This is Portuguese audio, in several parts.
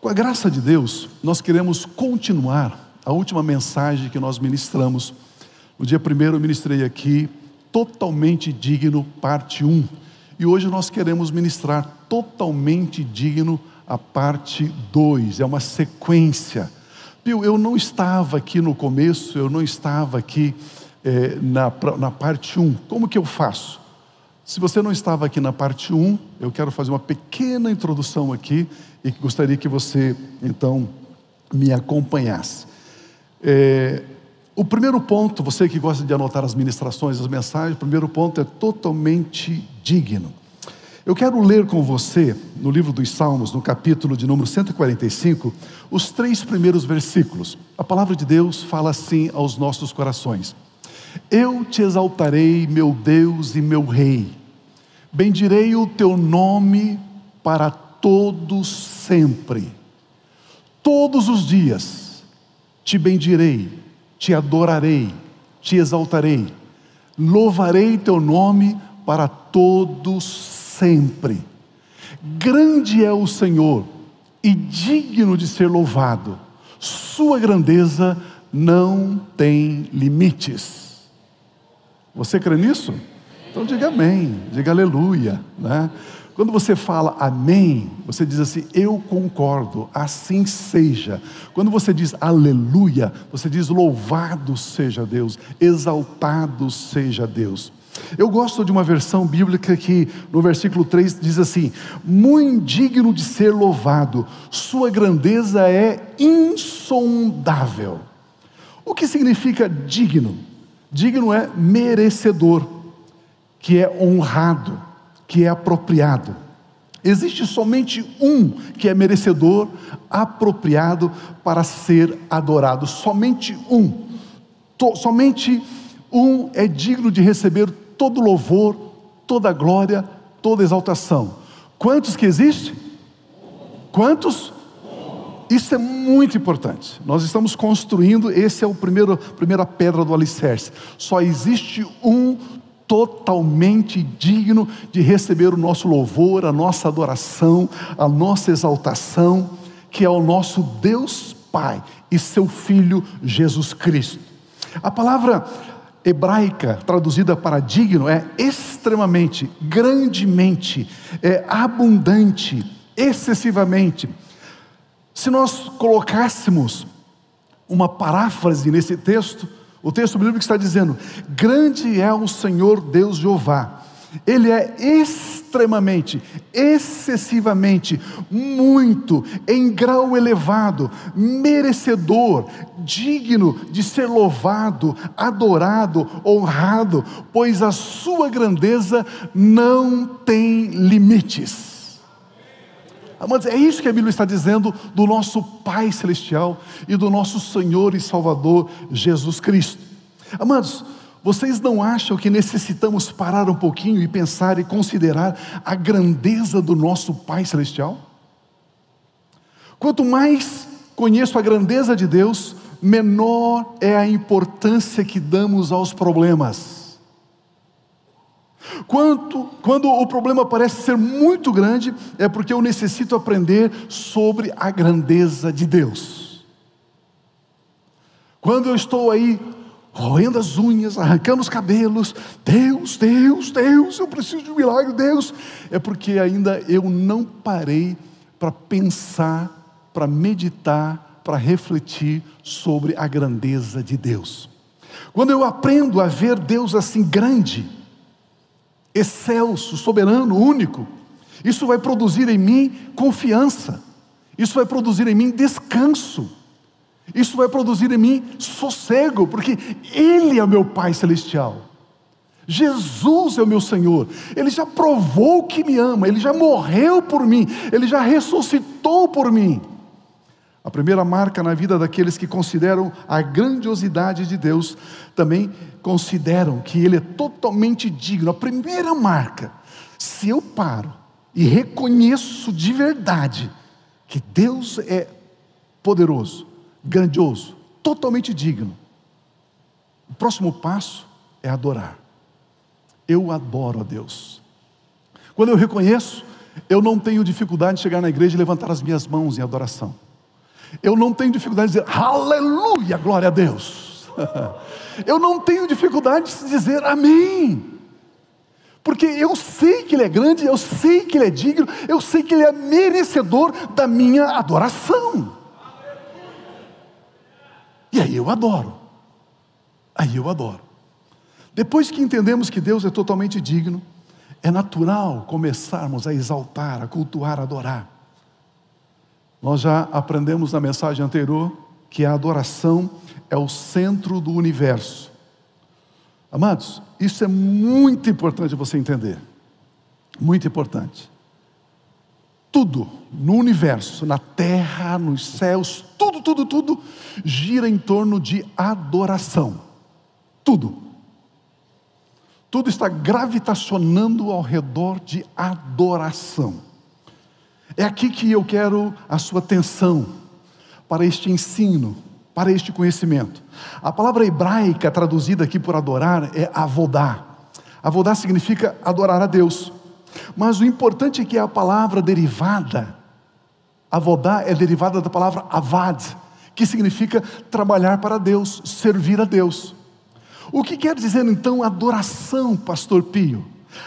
Com a graça de Deus, nós queremos continuar a última mensagem que nós ministramos. No dia primeiro eu ministrei aqui, totalmente digno, parte 1. E hoje nós queremos ministrar totalmente digno a parte 2. É uma sequência. Viu, eu não estava aqui no começo, eu não estava aqui é, na, na parte 1. Como que eu faço? Se você não estava aqui na parte 1, eu quero fazer uma pequena introdução aqui e gostaria que você, então, me acompanhasse. É, o primeiro ponto, você que gosta de anotar as ministrações, as mensagens, o primeiro ponto é totalmente digno. Eu quero ler com você, no livro dos Salmos, no capítulo de número 145, os três primeiros versículos. A palavra de Deus fala assim aos nossos corações: Eu te exaltarei, meu Deus e meu Rei, bendirei o teu nome para todos sempre. Todos os dias te bendirei, te adorarei, te exaltarei, louvarei teu nome para todos sempre. Grande é o Senhor e digno de ser louvado, Sua grandeza não tem limites. Você crê nisso? Então diga amém, diga aleluia, né? Quando você fala amém, você diz assim, eu concordo, assim seja. Quando você diz aleluia, você diz louvado seja Deus, exaltado seja Deus. Eu gosto de uma versão bíblica que no versículo 3 diz assim: Muito digno de ser louvado, sua grandeza é insondável. O que significa digno? Digno é merecedor, que é honrado que é apropriado. Existe somente um que é merecedor, apropriado para ser adorado. Somente um. somente um é digno de receber todo louvor, toda glória, toda exaltação. Quantos que existem? Quantos? Isso é muito importante. Nós estamos construindo, esse é o primeiro, primeira pedra do alicerce. Só existe um totalmente digno de receber o nosso louvor, a nossa adoração, a nossa exaltação, que é o nosso Deus Pai e seu Filho Jesus Cristo. A palavra hebraica traduzida para digno é extremamente, grandemente, é abundante, excessivamente. Se nós colocássemos uma paráfrase nesse texto, o texto bíblico está dizendo: Grande é o Senhor Deus Jeová. Ele é extremamente, excessivamente, muito, em grau elevado, merecedor, digno de ser louvado, adorado, honrado, pois a sua grandeza não tem limites. Amados, é isso que a Bíblia está dizendo do nosso Pai Celestial e do nosso Senhor e Salvador Jesus Cristo. Amados, vocês não acham que necessitamos parar um pouquinho e pensar e considerar a grandeza do nosso Pai Celestial? Quanto mais conheço a grandeza de Deus, menor é a importância que damos aos problemas. Quanto, quando o problema parece ser muito grande, é porque eu necessito aprender sobre a grandeza de Deus. Quando eu estou aí roendo as unhas, arrancando os cabelos, Deus, Deus, Deus, eu preciso de um milagre, Deus, é porque ainda eu não parei para pensar, para meditar, para refletir sobre a grandeza de Deus. Quando eu aprendo a ver Deus assim grande, excelso, soberano, único. Isso vai produzir em mim confiança, isso vai produzir em mim descanso, isso vai produzir em mim sossego, porque Ele é meu Pai Celestial. Jesus é o meu Senhor, Ele já provou que me ama, Ele já morreu por mim, Ele já ressuscitou por mim. A primeira marca na vida daqueles que consideram a grandiosidade de Deus, também consideram que Ele é totalmente digno. A primeira marca, se eu paro e reconheço de verdade que Deus é poderoso, grandioso, totalmente digno, o próximo passo é adorar. Eu adoro a Deus. Quando eu reconheço, Eu não tenho dificuldade de chegar na igreja e levantar as minhas mãos em adoração. Eu não tenho dificuldade de dizer aleluia, glória a Deus. Eu não tenho dificuldade de dizer amém. Porque eu sei que Ele é grande, eu sei que Ele é digno, eu sei que Ele é merecedor da minha adoração. E aí eu adoro. Aí eu adoro. Depois que entendemos que Deus é totalmente digno, é natural começarmos a exaltar, a cultuar, a adorar. Nós já aprendemos na mensagem anterior que a adoração é o centro do universo. Amados, isso é muito importante você entender. Muito importante. Tudo no universo, na terra, nos céus, tudo, tudo, tudo gira em torno de adoração. Tudo. Tudo está gravitacionando ao redor de adoração. É aqui que eu quero a sua atenção para este ensino, para este conhecimento. A palavra hebraica traduzida aqui por adorar é avodá. Avodá significa adorar a Deus. Mas o importante é que a palavra derivada, avodá é derivada da palavra avad, que significa trabalhar para Deus, servir a Deus. O que quer dizer então adoração, pastor Pio?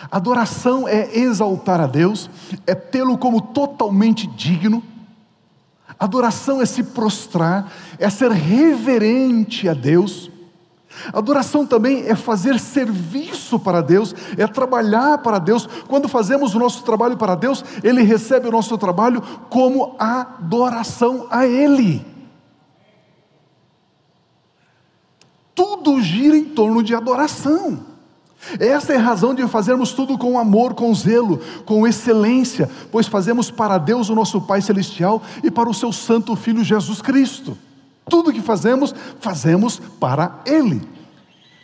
Adoração é exaltar a Deus, é tê-lo como totalmente digno, Adoração é se prostrar, é ser reverente a Deus. Adoração também é fazer serviço para Deus, é trabalhar para Deus. Quando fazemos o nosso trabalho para Deus, Ele recebe o nosso trabalho como adoração a Ele. Tudo gira em torno de adoração. Essa é a razão de fazermos tudo com amor, com zelo, com excelência, pois fazemos para Deus, o nosso Pai Celestial, e para o seu Santo Filho Jesus Cristo. Tudo que fazemos, fazemos para Ele.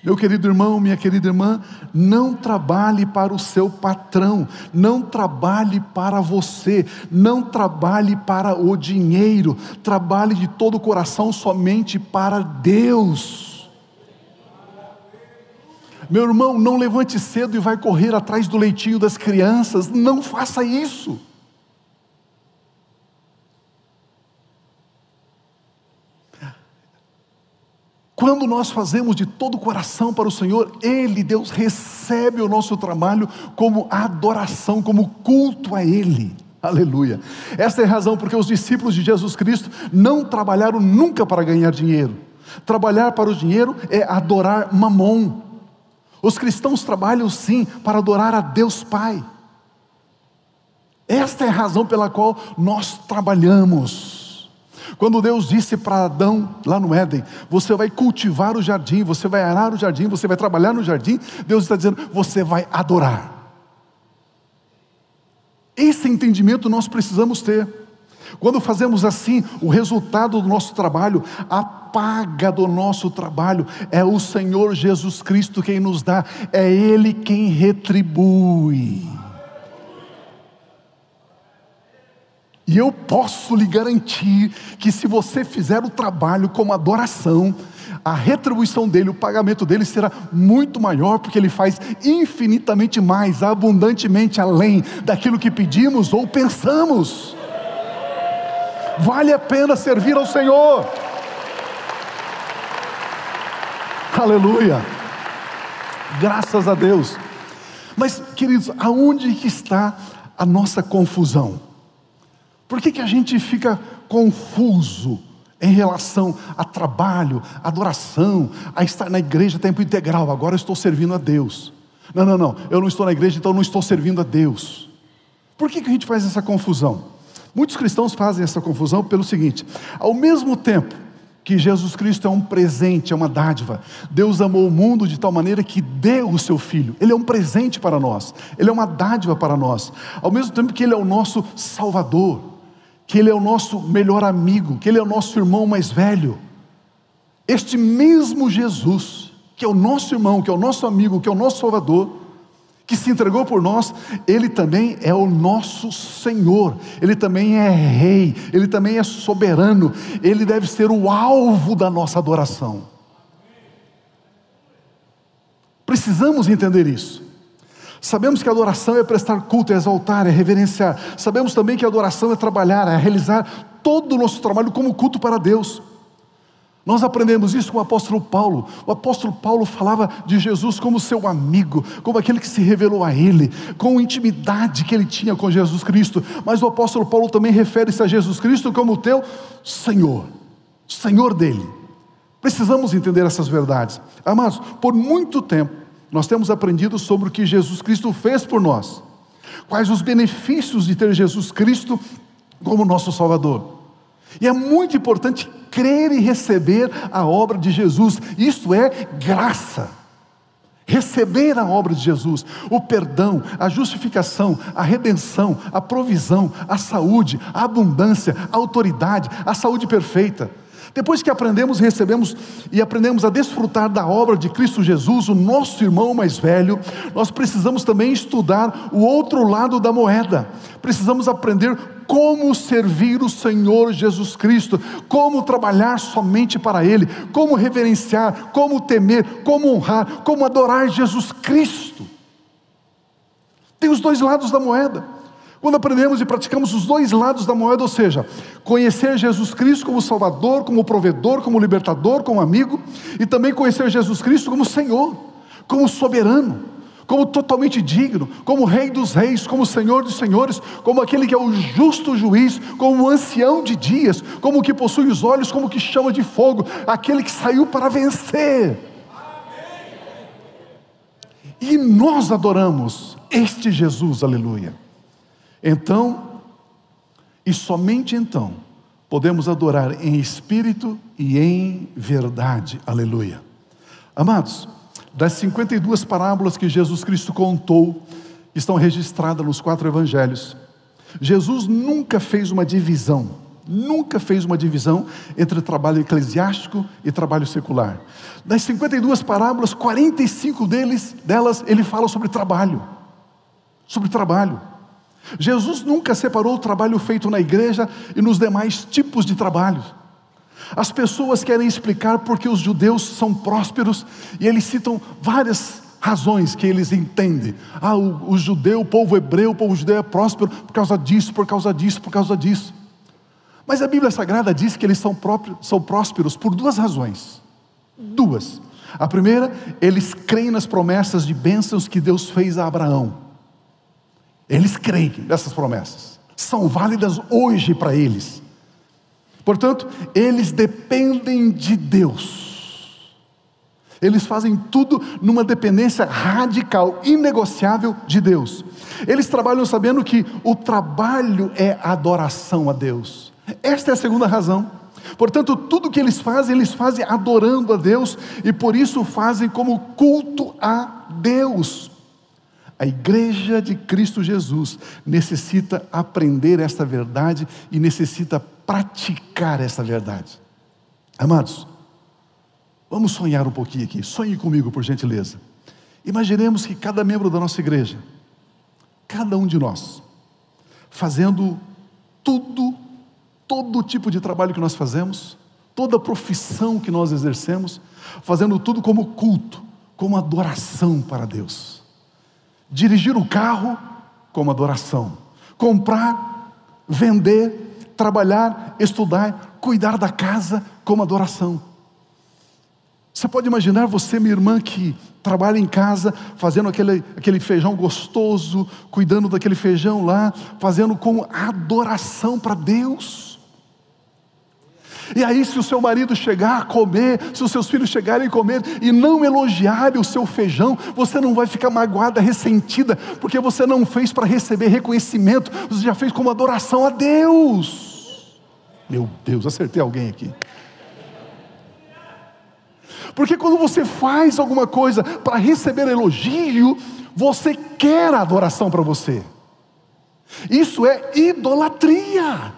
Meu querido irmão, minha querida irmã, não trabalhe para o seu patrão, não trabalhe para você, não trabalhe para o dinheiro, trabalhe de todo o coração somente para Deus. Meu irmão, não levante cedo e vai correr atrás do leitinho das crianças. Não faça isso. Quando nós fazemos de todo o coração para o Senhor, Ele, Deus, recebe o nosso trabalho como adoração, como culto a Ele. Aleluia. Essa é a razão porque os discípulos de Jesus Cristo não trabalharam nunca para ganhar dinheiro. Trabalhar para o dinheiro é adorar mamon. Os cristãos trabalham sim para adorar a Deus Pai. Esta é a razão pela qual nós trabalhamos. Quando Deus disse para Adão, lá no Éden, você vai cultivar o jardim, você vai arar o jardim, você vai trabalhar no jardim, Deus está dizendo, você vai adorar. Esse entendimento nós precisamos ter. Quando fazemos assim, o resultado do nosso trabalho, a paga do nosso trabalho, é o Senhor Jesus Cristo quem nos dá, é Ele quem retribui. E eu posso lhe garantir que se você fizer o trabalho como adoração, a retribuição dele, o pagamento dele será muito maior, porque ele faz infinitamente mais, abundantemente além daquilo que pedimos ou pensamos. Vale a pena servir ao Senhor. Aleluia. Graças a Deus. Mas, queridos, aonde que está a nossa confusão? Por que, que a gente fica confuso em relação a trabalho, adoração, a estar na igreja tempo integral? Agora eu estou servindo a Deus. Não, não, não, eu não estou na igreja, então não estou servindo a Deus. Por que, que a gente faz essa confusão? Muitos cristãos fazem essa confusão pelo seguinte: ao mesmo tempo que Jesus Cristo é um presente, é uma dádiva, Deus amou o mundo de tal maneira que deu o seu Filho, Ele é um presente para nós, Ele é uma dádiva para nós, ao mesmo tempo que Ele é o nosso Salvador, que Ele é o nosso melhor amigo, que Ele é o nosso irmão mais velho. Este mesmo Jesus, que é o nosso irmão, que é o nosso amigo, que é o nosso Salvador, que se entregou por nós, Ele também é o nosso Senhor, Ele também é Rei, Ele também é soberano, Ele deve ser o alvo da nossa adoração. Precisamos entender isso. Sabemos que adoração é prestar culto, é exaltar, é reverenciar. Sabemos também que adoração é trabalhar, é realizar todo o nosso trabalho como culto para Deus. Nós aprendemos isso com o apóstolo Paulo. O apóstolo Paulo falava de Jesus como seu amigo, como aquele que se revelou a ele, com a intimidade que ele tinha com Jesus Cristo. Mas o apóstolo Paulo também refere-se a Jesus Cristo como o teu Senhor, Senhor dele. Precisamos entender essas verdades. Amados, por muito tempo nós temos aprendido sobre o que Jesus Cristo fez por nós. Quais os benefícios de ter Jesus Cristo como nosso Salvador. E é muito importante crer e receber a obra de Jesus, isto é graça. Receber a obra de Jesus, o perdão, a justificação, a redenção, a provisão, a saúde, a abundância, a autoridade, a saúde perfeita. Depois que aprendemos, recebemos e aprendemos a desfrutar da obra de Cristo Jesus, o nosso irmão mais velho, nós precisamos também estudar o outro lado da moeda. Precisamos aprender como servir o Senhor Jesus Cristo, como trabalhar somente para Ele, como reverenciar, como temer, como honrar, como adorar Jesus Cristo. Tem os dois lados da moeda. Quando aprendemos e praticamos os dois lados da moeda, ou seja, conhecer Jesus Cristo como Salvador, como provedor, como libertador, como amigo, e também conhecer Jesus Cristo como Senhor, como soberano, como totalmente digno, como Rei dos Reis, como Senhor dos Senhores, como aquele que é o justo juiz, como o ancião de dias, como o que possui os olhos, como o que chama de fogo, aquele que saiu para vencer. E nós adoramos este Jesus, aleluia. Então, e somente então, podemos adorar em espírito e em verdade. Aleluia. Amados, das 52 parábolas que Jesus Cristo contou, estão registradas nos quatro evangelhos, Jesus nunca fez uma divisão, nunca fez uma divisão entre trabalho eclesiástico e trabalho secular. Das 52 parábolas, 45 deles, delas ele fala sobre trabalho. Sobre trabalho. Jesus nunca separou o trabalho feito na igreja e nos demais tipos de trabalho. As pessoas querem explicar porque os judeus são prósperos e eles citam várias razões que eles entendem. Ah, o, o judeu, o povo hebreu, o povo judeu é próspero por causa disso, por causa disso, por causa disso. Mas a Bíblia Sagrada diz que eles são, são prósperos por duas razões. Duas. A primeira, eles creem nas promessas de bênçãos que Deus fez a Abraão. Eles creem nessas promessas, são válidas hoje para eles. Portanto, eles dependem de Deus. Eles fazem tudo numa dependência radical, inegociável de Deus. Eles trabalham sabendo que o trabalho é adoração a Deus. Esta é a segunda razão. Portanto, tudo que eles fazem, eles fazem adorando a Deus e por isso fazem como culto a Deus. A igreja de Cristo Jesus necessita aprender esta verdade e necessita praticar essa verdade. Amados, vamos sonhar um pouquinho aqui. Sonhe comigo, por gentileza. Imaginemos que cada membro da nossa igreja, cada um de nós, fazendo tudo, todo tipo de trabalho que nós fazemos, toda profissão que nós exercemos, fazendo tudo como culto, como adoração para Deus. Dirigir o carro como adoração. Comprar, vender, trabalhar, estudar, cuidar da casa como adoração. Você pode imaginar você, minha irmã, que trabalha em casa, fazendo aquele, aquele feijão gostoso, cuidando daquele feijão lá, fazendo como adoração para Deus. E aí, se o seu marido chegar a comer, se os seus filhos chegarem a comer e não elogiarem o seu feijão, você não vai ficar magoada, ressentida, porque você não fez para receber reconhecimento, você já fez como adoração a Deus. Meu Deus, acertei alguém aqui. Porque quando você faz alguma coisa para receber elogio, você quer a adoração para você. Isso é idolatria.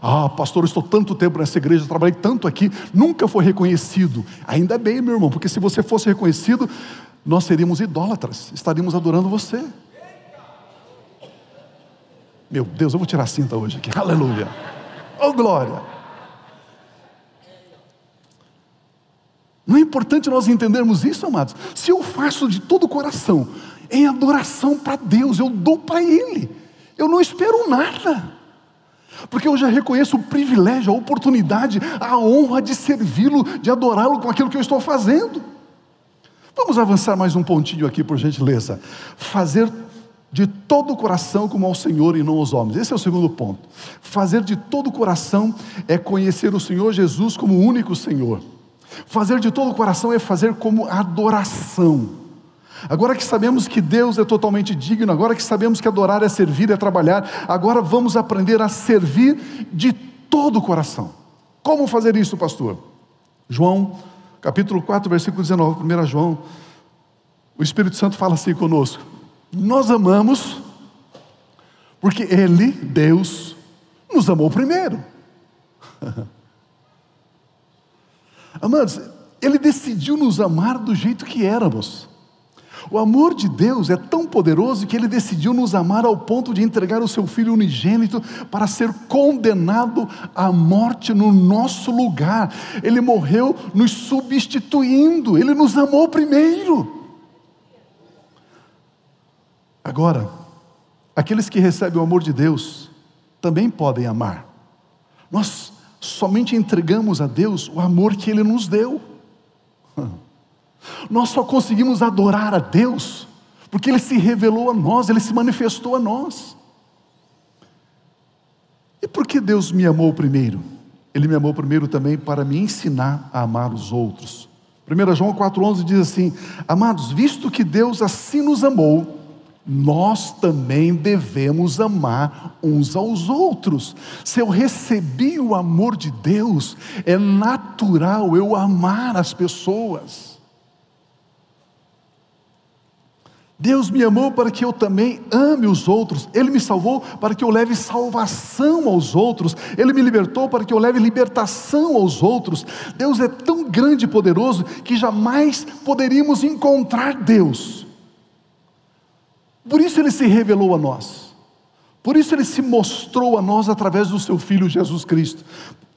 Ah, pastor, eu estou tanto tempo nessa igreja, trabalhei tanto aqui, nunca foi reconhecido. Ainda bem, meu irmão, porque se você fosse reconhecido, nós seríamos idólatras, estaríamos adorando você. Meu Deus, eu vou tirar a cinta hoje aqui, aleluia. Oh glória! Não é importante nós entendermos isso, amados? Se eu faço de todo o coração, em adoração para Deus, eu dou para Ele, eu não espero nada, porque eu já reconheço o privilégio, a oportunidade, a honra de servi-lo, de adorá-lo com aquilo que eu estou fazendo. Vamos avançar mais um pontinho aqui, por gentileza. Fazer de todo o coração como ao Senhor e não aos homens. Esse é o segundo ponto. Fazer de todo o coração é conhecer o Senhor Jesus como o único Senhor. Fazer de todo o coração é fazer como adoração. Agora que sabemos que Deus é totalmente digno, agora que sabemos que adorar é servir, é trabalhar, agora vamos aprender a servir de todo o coração. Como fazer isso, pastor? João, capítulo 4, versículo 19, 1 João, o Espírito Santo fala assim conosco: Nós amamos, porque Ele, Deus, nos amou primeiro. Amados, Ele decidiu nos amar do jeito que éramos. O amor de Deus é tão poderoso que Ele decidiu nos amar ao ponto de entregar o Seu Filho unigênito para ser condenado à morte no nosso lugar. Ele morreu nos substituindo, Ele nos amou primeiro. Agora, aqueles que recebem o amor de Deus também podem amar. Nós somente entregamos a Deus o amor que Ele nos deu. Nós só conseguimos adorar a Deus porque Ele se revelou a nós, Ele se manifestou a nós. E por que Deus me amou primeiro? Ele me amou primeiro também para me ensinar a amar os outros. 1 João 4,11 diz assim: Amados, visto que Deus assim nos amou, nós também devemos amar uns aos outros. Se eu recebi o amor de Deus, é natural eu amar as pessoas. Deus me amou para que eu também ame os outros. Ele me salvou para que eu leve salvação aos outros. Ele me libertou para que eu leve libertação aos outros. Deus é tão grande e poderoso que jamais poderíamos encontrar Deus por isso ele se revelou a nós. Por isso ele se mostrou a nós através do seu filho Jesus Cristo.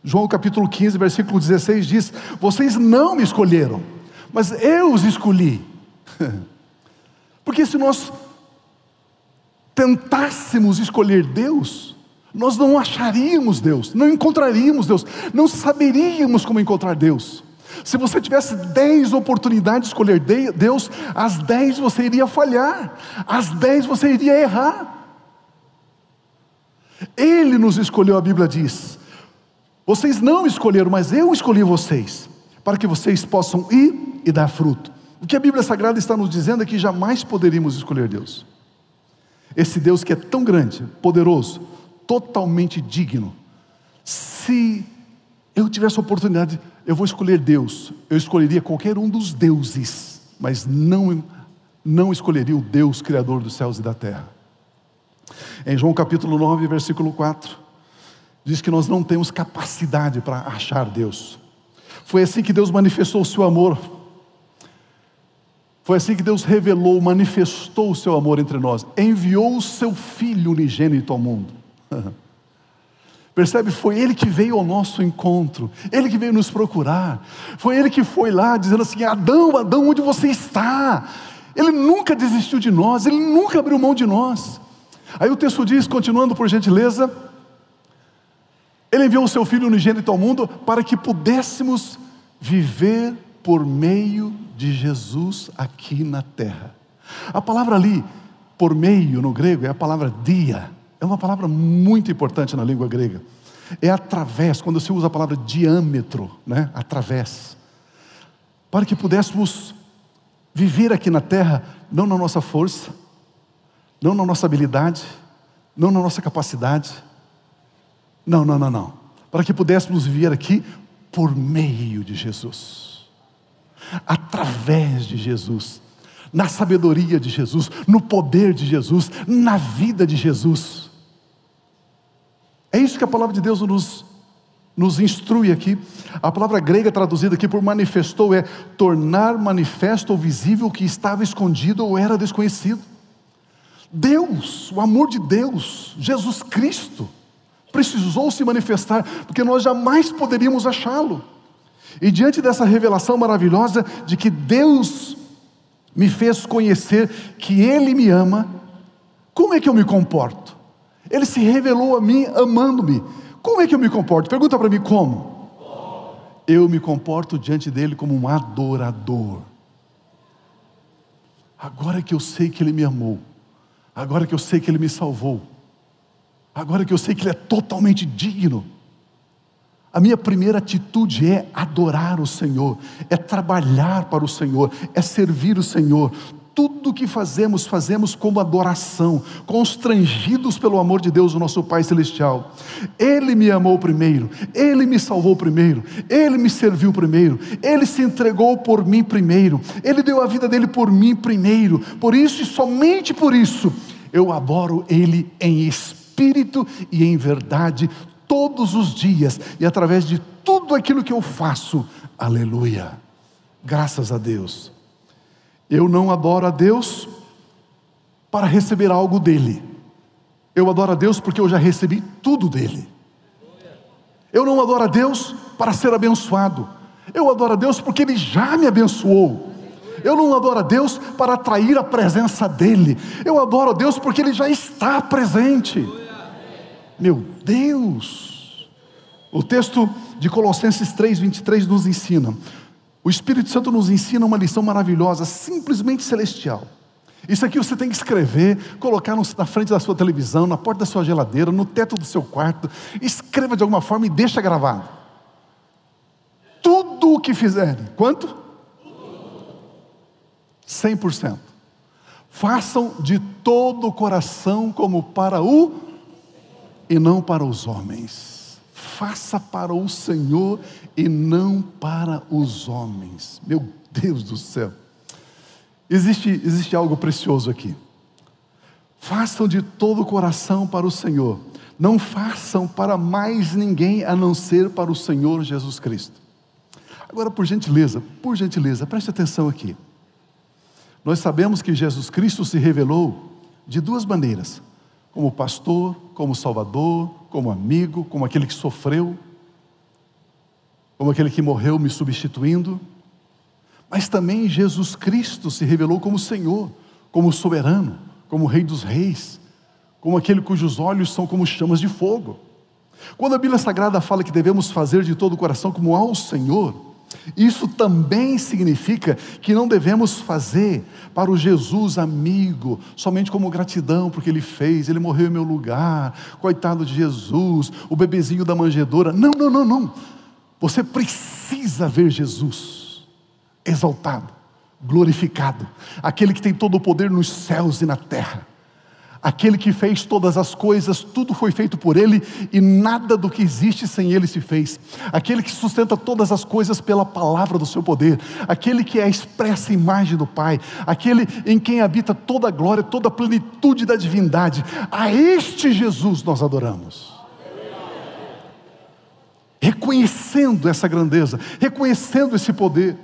João capítulo 15, versículo 16 diz: Vocês não me escolheram, mas eu os escolhi. Porque se nós tentássemos escolher Deus, nós não acharíamos Deus, não encontraríamos Deus, não saberíamos como encontrar Deus. Se você tivesse dez oportunidades de escolher Deus, as dez você iria falhar, as dez você iria errar. Ele nos escolheu, a Bíblia diz. Vocês não escolheram, mas eu escolhi vocês, para que vocês possam ir e dar fruto. O que a Bíblia Sagrada está nos dizendo é que jamais poderíamos escolher Deus. Esse Deus que é tão grande, poderoso, totalmente digno. Se eu tivesse a oportunidade eu vou escolher Deus, eu escolheria qualquer um dos deuses, mas não, não escolheria o Deus Criador dos céus e da terra. Em João capítulo 9, versículo 4, diz que nós não temos capacidade para achar Deus. Foi assim que Deus manifestou o seu amor. Foi assim que Deus revelou, manifestou o seu amor entre nós. Enviou o seu Filho unigênito ao mundo. Percebe? Foi Ele que veio ao nosso encontro, Ele que veio nos procurar, foi Ele que foi lá dizendo assim: Adão, Adão, onde você está? Ele nunca desistiu de nós, Ele nunca abriu mão de nós. Aí o texto diz, continuando por gentileza, Ele enviou o seu Filho unigênito ao mundo para que pudéssemos viver por meio de Jesus aqui na terra. A palavra ali, por meio no grego, é a palavra dia é uma palavra muito importante na língua grega. É através, quando se usa a palavra diâmetro, né? através. Para que pudéssemos viver aqui na terra, não na nossa força, não na nossa habilidade, não na nossa capacidade. Não, não, não, não. Para que pudéssemos viver aqui por meio de Jesus, através de Jesus, na sabedoria de Jesus, no poder de Jesus, na vida de Jesus. É isso que a palavra de Deus nos, nos instrui aqui. A palavra grega traduzida aqui por manifestou é tornar manifesto ou visível o que estava escondido ou era desconhecido. Deus, o amor de Deus, Jesus Cristo, precisou se manifestar, porque nós jamais poderíamos achá-lo. E diante dessa revelação maravilhosa de que Deus me fez conhecer que Ele me ama, como é que eu me comporto? Ele se revelou a mim amando-me. Como é que eu me comporto? Pergunta para mim como? Eu me comporto diante dele como um adorador. Agora que eu sei que ele me amou, agora que eu sei que ele me salvou, agora que eu sei que ele é totalmente digno, a minha primeira atitude é adorar o Senhor, é trabalhar para o Senhor, é servir o Senhor. Tudo que fazemos, fazemos como adoração, constrangidos pelo amor de Deus, o nosso Pai Celestial. Ele me amou primeiro, Ele me salvou primeiro, Ele me serviu primeiro, Ele se entregou por mim primeiro, Ele deu a vida dele por mim primeiro. Por isso e somente por isso, eu adoro Ele em espírito e em verdade todos os dias e através de tudo aquilo que eu faço. Aleluia. Graças a Deus. Eu não adoro a Deus para receber algo dele. Eu adoro a Deus porque eu já recebi tudo dele. Eu não adoro a Deus para ser abençoado. Eu adoro a Deus porque ele já me abençoou. Eu não adoro a Deus para atrair a presença dele. Eu adoro a Deus porque ele já está presente. Meu Deus! O texto de Colossenses 3, 23 nos ensina. O Espírito Santo nos ensina uma lição maravilhosa, simplesmente celestial. Isso aqui você tem que escrever, colocar na frente da sua televisão, na porta da sua geladeira, no teto do seu quarto. Escreva de alguma forma e deixa gravado. Tudo o que fizerem. Quanto? 100%. Façam de todo o coração como para o e não para os homens. Faça para o Senhor e não para os homens. Meu Deus do céu. Existe, existe algo precioso aqui. Façam de todo o coração para o Senhor. Não façam para mais ninguém a não ser para o Senhor Jesus Cristo. Agora, por gentileza, por gentileza, preste atenção aqui. Nós sabemos que Jesus Cristo se revelou de duas maneiras: como pastor, como salvador, como amigo, como aquele que sofreu, como aquele que morreu me substituindo. Mas também Jesus Cristo se revelou como Senhor, como soberano, como Rei dos Reis, como aquele cujos olhos são como chamas de fogo. Quando a Bíblia Sagrada fala que devemos fazer de todo o coração como ao Senhor, isso também significa que não devemos fazer para o Jesus amigo, somente como gratidão porque ele fez, ele morreu em meu lugar, coitado de Jesus, o bebezinho da manjedoura. Não, não, não, não. Você precisa ver Jesus exaltado, glorificado, aquele que tem todo o poder nos céus e na terra Aquele que fez todas as coisas, tudo foi feito por Ele e nada do que existe sem Ele se fez. Aquele que sustenta todas as coisas pela palavra do seu poder. Aquele que é a expressa imagem do Pai. Aquele em quem habita toda a glória, toda a plenitude da divindade. A este Jesus nós adoramos. Reconhecendo essa grandeza, reconhecendo esse poder.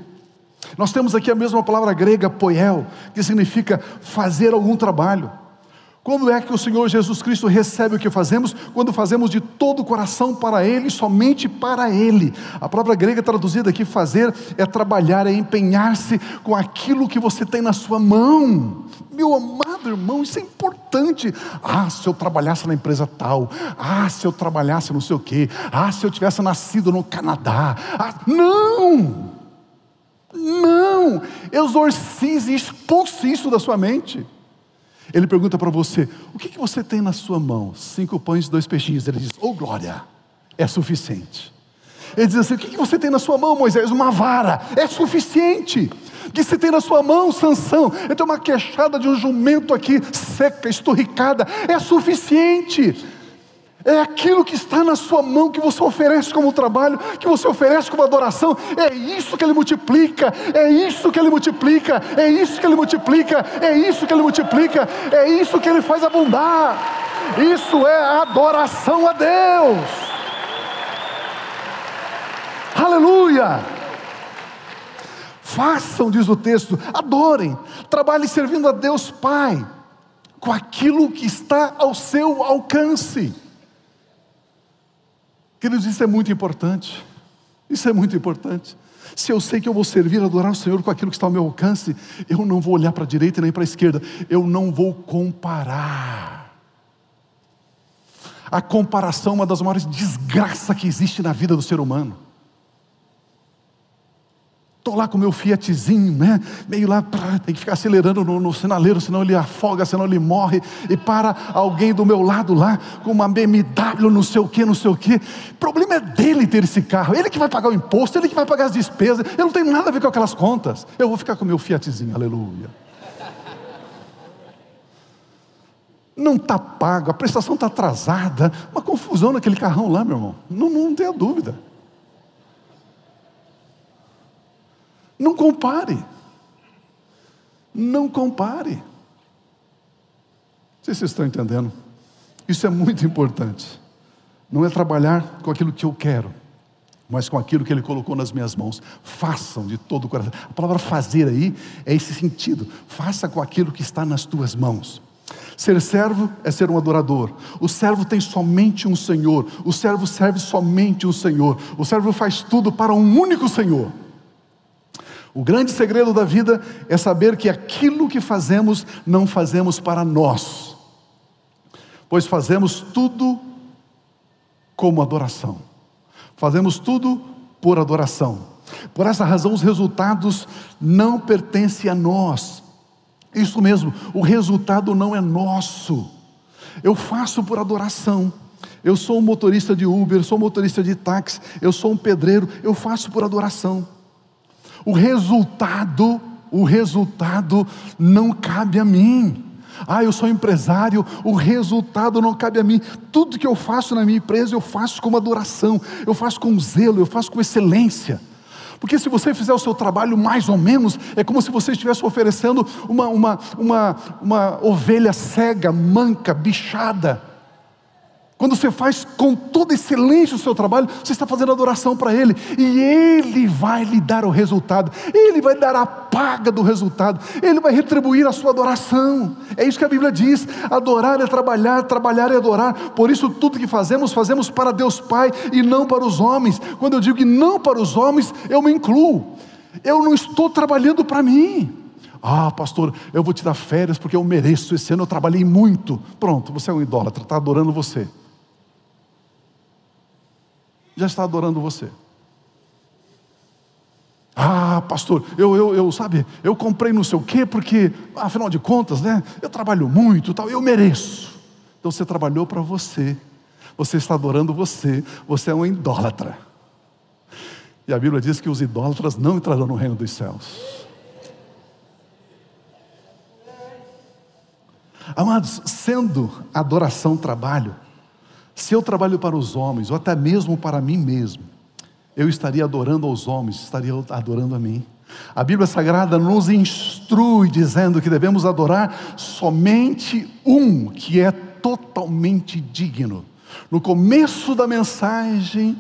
Nós temos aqui a mesma palavra grega, poel, que significa fazer algum trabalho. Quando é que o Senhor Jesus Cristo recebe o que fazemos? Quando fazemos de todo o coração para Ele, somente para Ele. A palavra grega traduzida aqui, fazer, é trabalhar, é empenhar-se com aquilo que você tem na sua mão. Meu amado irmão, isso é importante. Ah, se eu trabalhasse na empresa tal. Ah, se eu trabalhasse não sei o quê. Ah, se eu tivesse nascido no Canadá. Ah, não! Não! Exorcize, expulse isso da sua mente. Ele pergunta para você: o que, que você tem na sua mão? Cinco pães e dois peixinhos. Ele diz: oh glória, é suficiente. Ele diz assim: o que, que você tem na sua mão, Moisés? Uma vara, é suficiente. O que você tem na sua mão, Sansão? Eu tenho uma queixada de um jumento aqui, seca, esturricada, é suficiente. É aquilo que está na sua mão que você oferece como trabalho, que você oferece como adoração. É isso que ele multiplica, é isso que ele multiplica, é isso que ele multiplica, é isso que ele multiplica, é isso que ele faz abundar. Isso é adoração a Deus. Aleluia! Façam, diz o texto, adorem, trabalhem servindo a Deus Pai, com aquilo que está ao seu alcance. Queridos, isso é muito importante. Isso é muito importante. Se eu sei que eu vou servir, adorar o Senhor com aquilo que está ao meu alcance, eu não vou olhar para a direita nem para a esquerda, eu não vou comparar. A comparação é uma das maiores desgraças que existe na vida do ser humano. Estou lá com meu Fiatzinho, né? Meio lá, tem que ficar acelerando no, no, sinaleiro, senão ele afoga, senão ele morre. E para alguém do meu lado lá, com uma BMW, não sei o que, não sei o que. O problema é dele ter esse carro. Ele que vai pagar o imposto, ele que vai pagar as despesas. Eu não tenho nada a ver com aquelas contas. Eu vou ficar com meu Fiatzinho, aleluia. Não está pago, a prestação está atrasada. Uma confusão naquele carrão lá, meu irmão. Não, não tenha dúvida. Não compare. Não compare. Não sei se vocês estão entendendo. Isso é muito importante. Não é trabalhar com aquilo que eu quero, mas com aquilo que Ele colocou nas minhas mãos. Façam de todo o coração. A palavra fazer aí é esse sentido. Faça com aquilo que está nas tuas mãos. Ser servo é ser um adorador. O servo tem somente um Senhor. O servo serve somente um Senhor. O servo faz tudo para um único Senhor. O grande segredo da vida é saber que aquilo que fazemos não fazemos para nós, pois fazemos tudo como adoração. Fazemos tudo por adoração. Por essa razão, os resultados não pertencem a nós. Isso mesmo, o resultado não é nosso. Eu faço por adoração. Eu sou um motorista de Uber, sou um motorista de táxi, eu sou um pedreiro, eu faço por adoração. O resultado, o resultado não cabe a mim. Ah, eu sou empresário, o resultado não cabe a mim. Tudo que eu faço na minha empresa, eu faço com adoração, eu faço com zelo, eu faço com excelência. Porque se você fizer o seu trabalho mais ou menos, é como se você estivesse oferecendo uma, uma, uma, uma ovelha cega, manca, bichada quando você faz com toda excelência o seu trabalho, você está fazendo adoração para Ele, e Ele vai lhe dar o resultado, Ele vai dar a paga do resultado, Ele vai retribuir a sua adoração. É isso que a Bíblia diz: adorar é trabalhar, trabalhar é adorar. Por isso, tudo que fazemos, fazemos para Deus Pai e não para os homens. Quando eu digo que não para os homens, eu me incluo. Eu não estou trabalhando para mim. Ah, pastor, eu vou te dar férias porque eu mereço. Esse ano eu trabalhei muito. Pronto, você é um idólatra, está adorando você já está adorando você. Ah, pastor, eu, eu, eu, sabe, eu comprei não sei o quê, porque, afinal de contas, né, eu trabalho muito, tal, eu mereço. Então você trabalhou para você, você está adorando você, você é um idólatra. E a Bíblia diz que os idólatras não entrarão no reino dos céus. Amados, sendo adoração trabalho, se eu trabalho para os homens, ou até mesmo para mim mesmo, eu estaria adorando aos homens, estaria adorando a mim. A Bíblia Sagrada nos instrui dizendo que devemos adorar somente um que é totalmente digno. No começo da mensagem,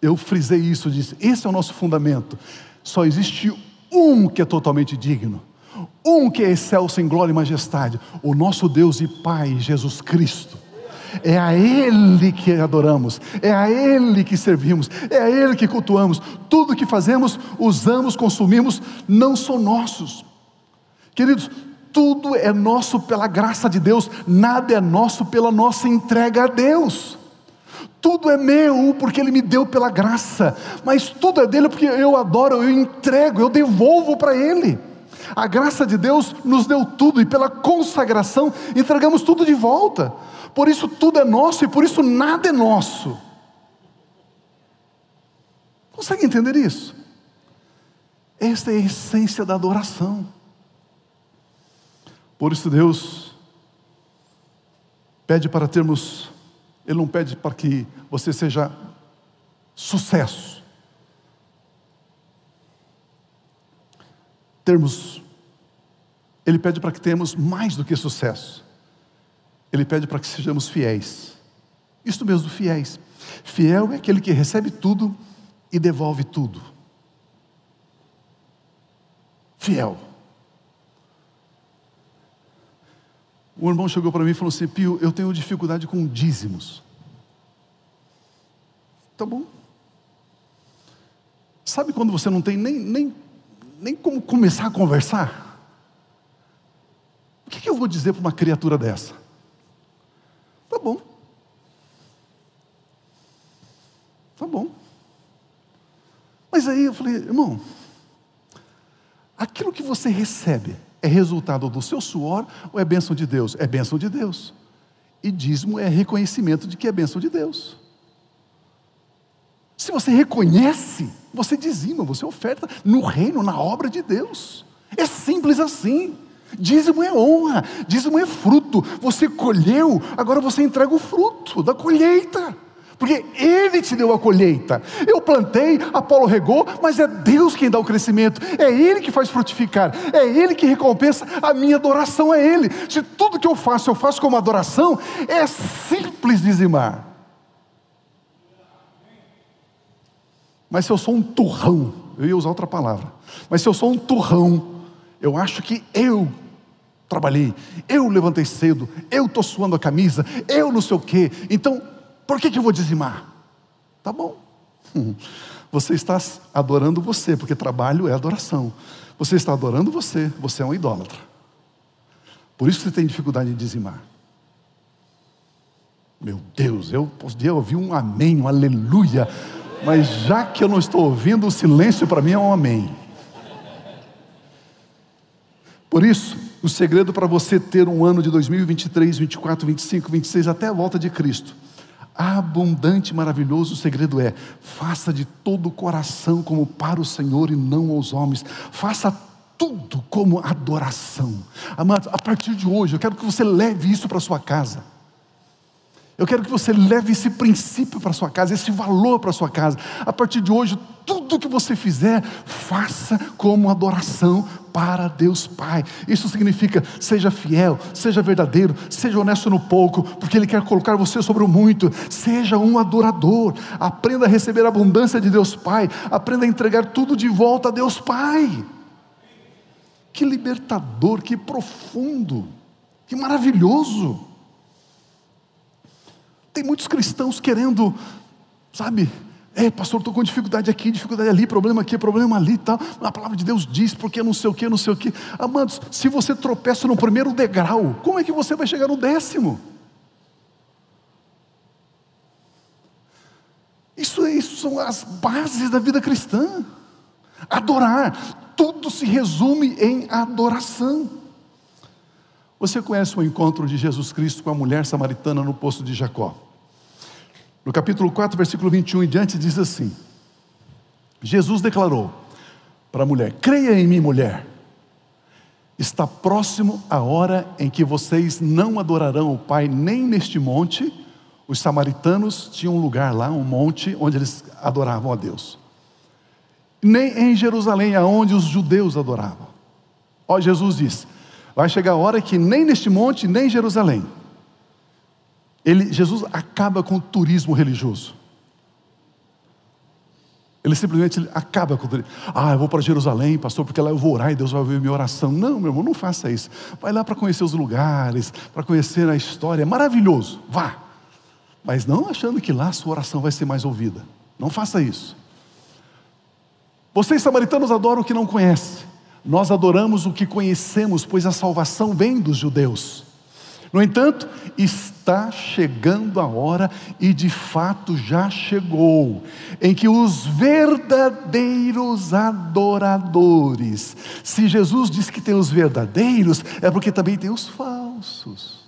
eu frisei isso, disse: esse é o nosso fundamento. Só existe um que é totalmente digno, um que é excelso em glória e majestade, o nosso Deus e Pai, Jesus Cristo. É a Ele que adoramos, é a Ele que servimos, é a Ele que cultuamos. Tudo que fazemos, usamos, consumimos, não são nossos. Queridos, tudo é nosso pela graça de Deus, nada é nosso pela nossa entrega a Deus. Tudo é meu porque Ele me deu pela graça, mas tudo é dele porque eu adoro, eu entrego, eu devolvo para Ele. A graça de Deus nos deu tudo e pela consagração entregamos tudo de volta por isso tudo é nosso e por isso nada é nosso. Consegue entender isso? Esta é a essência da adoração. Por isso Deus pede para termos, Ele não pede para que você seja sucesso. Termos, Ele pede para que tenhamos mais do que sucesso. Ele pede para que sejamos fiéis. Isso mesmo, fiéis. Fiel é aquele que recebe tudo e devolve tudo. Fiel. O irmão chegou para mim e falou assim: Pio, eu tenho dificuldade com dízimos. Tá bom. Sabe quando você não tem nem, nem, nem como começar a conversar? O que, que eu vou dizer para uma criatura dessa? Tá bom. Tá bom. Mas aí eu falei, irmão, aquilo que você recebe é resultado do seu suor ou é bênção de Deus? É bênção de Deus. E dízimo é reconhecimento de que é bênção de Deus. Se você reconhece, você dizima, você oferta no reino, na obra de Deus. É simples assim. Dízimo é honra, dízimo é fruto. Você colheu, agora você entrega o fruto da colheita. Porque Ele te deu a colheita. Eu plantei, Apolo regou, mas é Deus quem dá o crescimento. É Ele que faz frutificar. É Ele que recompensa a minha adoração a Ele. Se tudo que eu faço, eu faço como adoração, é simples dizimar. Mas se eu sou um turrão, eu ia usar outra palavra. Mas se eu sou um turrão, eu acho que eu trabalhei, eu levantei cedo, eu estou suando a camisa, eu não sei o quê. Então, por que, que eu vou dizimar? Tá bom. Você está adorando você, porque trabalho é adoração. Você está adorando você, você é um idólatra. Por isso você tem dificuldade em dizimar. Meu Deus, eu podia ouvir um amém, um aleluia, mas já que eu não estou ouvindo, o silêncio para mim é um amém. Por isso, o segredo para você ter um ano de 2023, 24, 25, 26 até a volta de Cristo abundante, maravilhoso. O segredo é: faça de todo o coração como para o Senhor e não aos homens. Faça tudo como adoração. Amados, a partir de hoje, eu quero que você leve isso para sua casa. Eu quero que você leve esse princípio para sua casa, esse valor para sua casa. A partir de hoje, tudo que você fizer, faça como adoração para Deus Pai. Isso significa seja fiel, seja verdadeiro, seja honesto no pouco, porque Ele quer colocar você sobre o muito. Seja um adorador. Aprenda a receber a abundância de Deus Pai. Aprenda a entregar tudo de volta a Deus Pai. Que libertador, que profundo, que maravilhoso. Tem muitos cristãos querendo, sabe, é, pastor, estou com dificuldade aqui, dificuldade ali, problema aqui, problema ali e tal. A palavra de Deus diz, porque não sei o que, não sei o que. Amados, se você tropeça no primeiro degrau, como é que você vai chegar no décimo? Isso, isso são as bases da vida cristã. Adorar, tudo se resume em adoração. Você conhece o encontro de Jesus Cristo com a mulher samaritana no poço de Jacó? No capítulo 4, versículo 21 em diante, diz assim: Jesus declarou para a mulher: Creia em mim, mulher. Está próximo a hora em que vocês não adorarão o Pai nem neste monte. Os samaritanos tinham um lugar lá, um monte, onde eles adoravam a Deus. Nem em Jerusalém, aonde os judeus adoravam. Ó, Jesus diz: vai chegar a hora que nem neste monte, nem em Jerusalém ele, Jesus acaba com o turismo religioso. Ele simplesmente acaba com o turismo. Ah, eu vou para Jerusalém, pastor, porque lá eu vou orar e Deus vai ouvir minha oração. Não, meu irmão, não faça isso. Vai lá para conhecer os lugares, para conhecer a história. É maravilhoso, vá. Mas não achando que lá a sua oração vai ser mais ouvida. Não faça isso. Vocês samaritanos adoram o que não conhecem. Nós adoramos o que conhecemos, pois a salvação vem dos judeus. No entanto, está chegando a hora, e de fato já chegou, em que os verdadeiros adoradores, se Jesus diz que tem os verdadeiros, é porque também tem os falsos.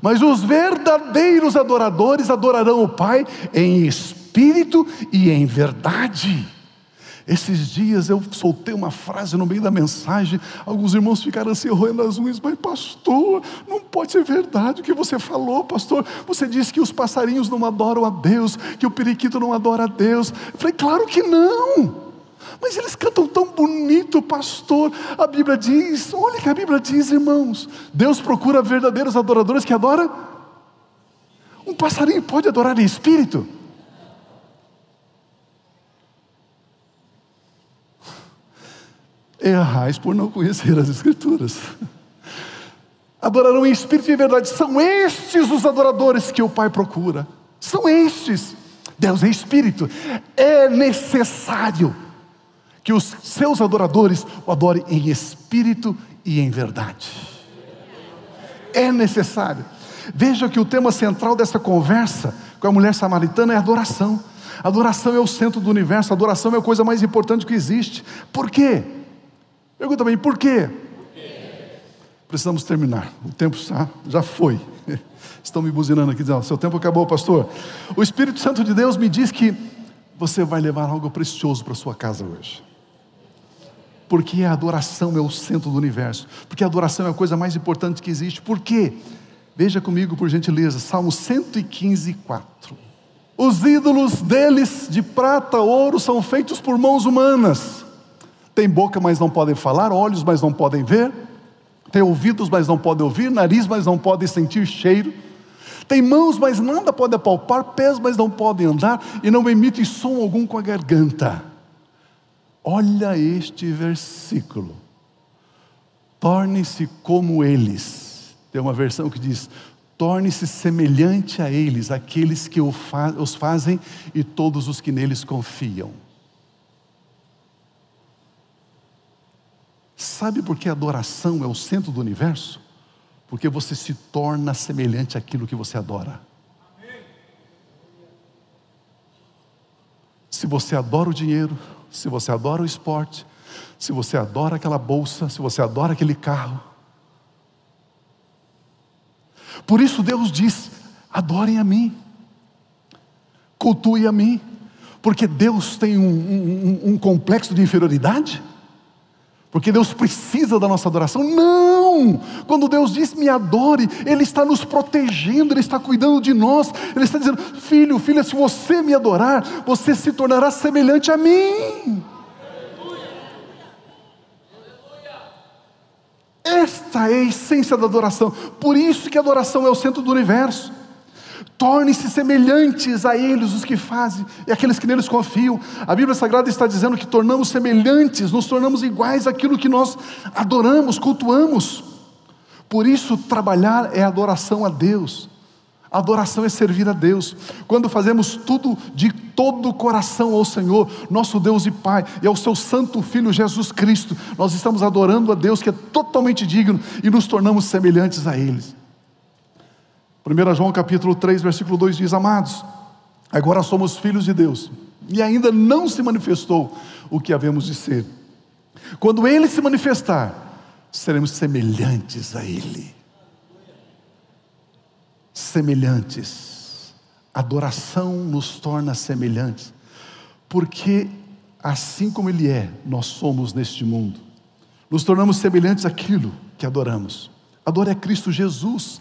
Mas os verdadeiros adoradores adorarão o Pai em espírito e em verdade. Esses dias eu soltei uma frase no meio da mensagem, alguns irmãos ficaram assim roendo as unhas, mas pastor, não pode ser verdade o que você falou, pastor. Você disse que os passarinhos não adoram a Deus, que o periquito não adora a Deus. Eu falei, claro que não. Mas eles cantam tão bonito, pastor. A Bíblia diz, olha que a Bíblia diz, irmãos. Deus procura verdadeiros adoradores que adoram. Um passarinho pode adorar em espírito? Errais por não conhecer as Escrituras. Adorarão em espírito e em verdade. São estes os adoradores que o Pai procura. São estes. Deus é espírito. É necessário que os seus adoradores o adorem em espírito e em verdade. É necessário. Veja que o tema central dessa conversa com a mulher samaritana é adoração. Adoração é o centro do universo, adoração é a coisa mais importante que existe. Por quê? Pergunta bem, por quê? Precisamos terminar. O tempo já, já foi. Estão me buzinando aqui dizendo: seu tempo acabou, pastor. O Espírito Santo de Deus me diz que você vai levar algo precioso para sua casa hoje. Porque a adoração é o centro do universo. Porque a adoração é a coisa mais importante que existe. Por quê? Veja comigo, por gentileza, Salmo 115, 4. Os ídolos deles de prata, ouro, são feitos por mãos humanas. Tem boca, mas não podem falar, olhos, mas não podem ver tem ouvidos, mas não pode ouvir, nariz, mas não pode sentir cheiro, tem mãos, mas nada pode apalpar, pés, mas não podem andar, e não emite som algum com a garganta. Olha este versículo. Torne-se como eles. Tem uma versão que diz: torne-se semelhante a eles, aqueles que os fazem e todos os que neles confiam. Sabe por que a adoração é o centro do universo? Porque você se torna semelhante àquilo que você adora. Se você adora o dinheiro, se você adora o esporte, se você adora aquela bolsa, se você adora aquele carro. Por isso Deus diz: adorem a mim, cultuem a mim, porque Deus tem um, um, um complexo de inferioridade porque Deus precisa da nossa adoração. Não! Quando Deus diz me adore, Ele está nos protegendo, Ele está cuidando de nós, Ele está dizendo: filho, filha, se você me adorar, você se tornará semelhante a mim. Esta é a essência da adoração. Por isso que a adoração é o centro do universo. Tornem-se semelhantes a eles os que fazem e aqueles que neles confiam. A Bíblia Sagrada está dizendo que tornamos semelhantes, nos tornamos iguais àquilo que nós adoramos, cultuamos. Por isso, trabalhar é adoração a Deus. Adoração é servir a Deus. Quando fazemos tudo de todo o coração ao Senhor, nosso Deus e Pai, e ao seu Santo Filho Jesus Cristo, nós estamos adorando a Deus que é totalmente digno e nos tornamos semelhantes a eles. 1 João capítulo 3, versículo 2 diz: Amados, agora somos filhos de Deus, e ainda não se manifestou o que havemos de ser. Quando Ele se manifestar, seremos semelhantes a Ele. Semelhantes. Adoração nos torna semelhantes, porque assim como Ele é, nós somos neste mundo. Nos tornamos semelhantes àquilo que adoramos. Adore a Cristo Jesus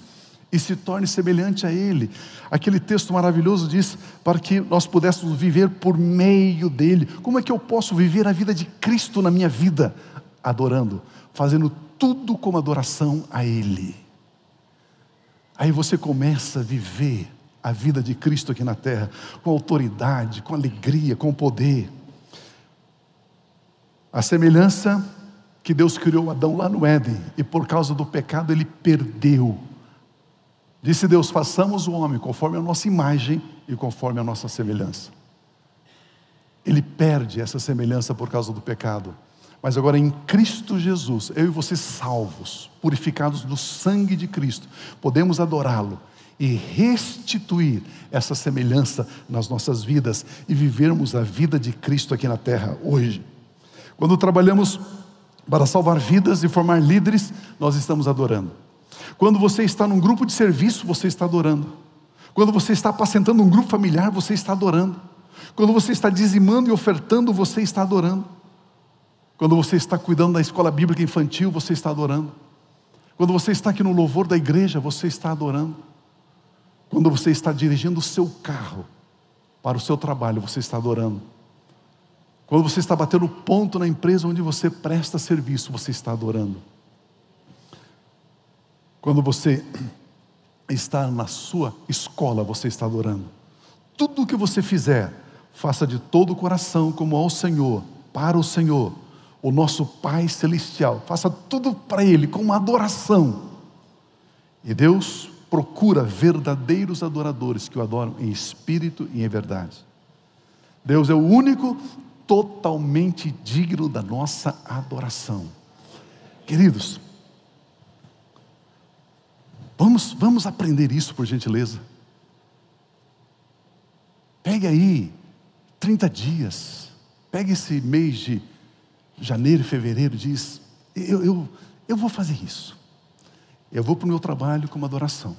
e se torne semelhante a Ele. Aquele texto maravilhoso diz: para que nós pudéssemos viver por meio dele. Como é que eu posso viver a vida de Cristo na minha vida? Adorando, fazendo tudo como adoração a Ele. Aí você começa a viver a vida de Cristo aqui na terra, com autoridade, com alegria, com poder. A semelhança que Deus criou Adão lá no Éden, e por causa do pecado ele perdeu Disse Deus: façamos o homem conforme a nossa imagem e conforme a nossa semelhança. Ele perde essa semelhança por causa do pecado. Mas agora em Cristo Jesus, eu e você salvos, purificados do sangue de Cristo, podemos adorá-lo e restituir essa semelhança nas nossas vidas e vivermos a vida de Cristo aqui na terra hoje. Quando trabalhamos para salvar vidas e formar líderes, nós estamos adorando. Quando você está num grupo de serviço, você está adorando. Quando você está apacentando um grupo familiar, você está adorando. Quando você está dizimando e ofertando, você está adorando. Quando você está cuidando da escola bíblica infantil, você está adorando. Quando você está aqui no louvor da igreja, você está adorando. Quando você está dirigindo o seu carro para o seu trabalho, você está adorando. Quando você está batendo ponto na empresa onde você presta serviço, você está adorando. Quando você está na sua escola, você está adorando. Tudo o que você fizer, faça de todo o coração, como ao Senhor, para o Senhor, o nosso Pai Celestial. Faça tudo para Ele, com uma adoração. E Deus procura verdadeiros adoradores que o adoram em espírito e em verdade. Deus é o único totalmente digno da nossa adoração. Queridos, vamos, vamos aprender isso por gentileza. Pegue aí 30 dias, pegue esse mês de janeiro fevereiro, diz: eu, eu, eu vou fazer isso. Eu vou para o meu trabalho como adoração,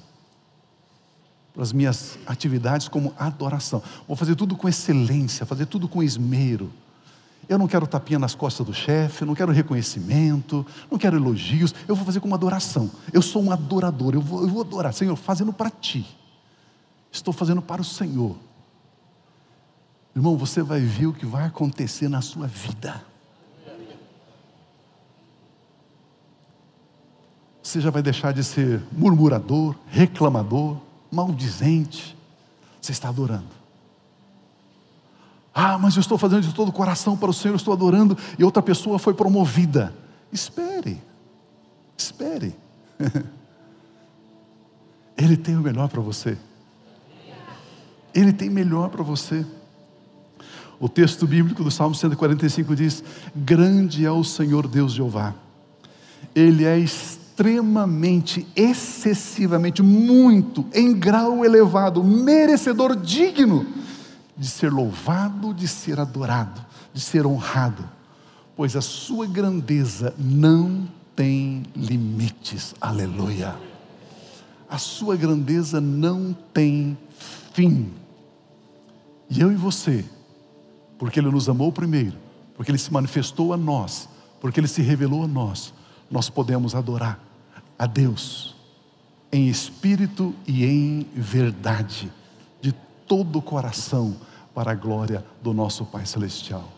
para as minhas atividades como adoração. Vou fazer tudo com excelência, fazer tudo com esmero. Eu não quero tapinha nas costas do chefe, não quero reconhecimento, não quero elogios, eu vou fazer como adoração. Eu sou um adorador, eu vou, eu vou adorar, Senhor, fazendo para ti. Estou fazendo para o Senhor. Irmão, você vai ver o que vai acontecer na sua vida. Você já vai deixar de ser murmurador, reclamador, maldizente. Você está adorando. Ah, mas eu estou fazendo de todo o coração para o Senhor, estou adorando, e outra pessoa foi promovida. Espere, espere. Ele tem o melhor para você. Ele tem melhor para você. O texto bíblico do Salmo 145 diz: Grande é o Senhor Deus Jeová, Ele é extremamente, excessivamente, muito, em grau elevado, merecedor, digno de ser louvado, de ser adorado, de ser honrado, pois a sua grandeza não tem limites, aleluia. A sua grandeza não tem fim. E eu e você, porque Ele nos amou primeiro, porque Ele se manifestou a nós, porque Ele se revelou a nós, nós podemos adorar a Deus em espírito e em verdade, de todo o coração, para a glória do nosso Pai Celestial.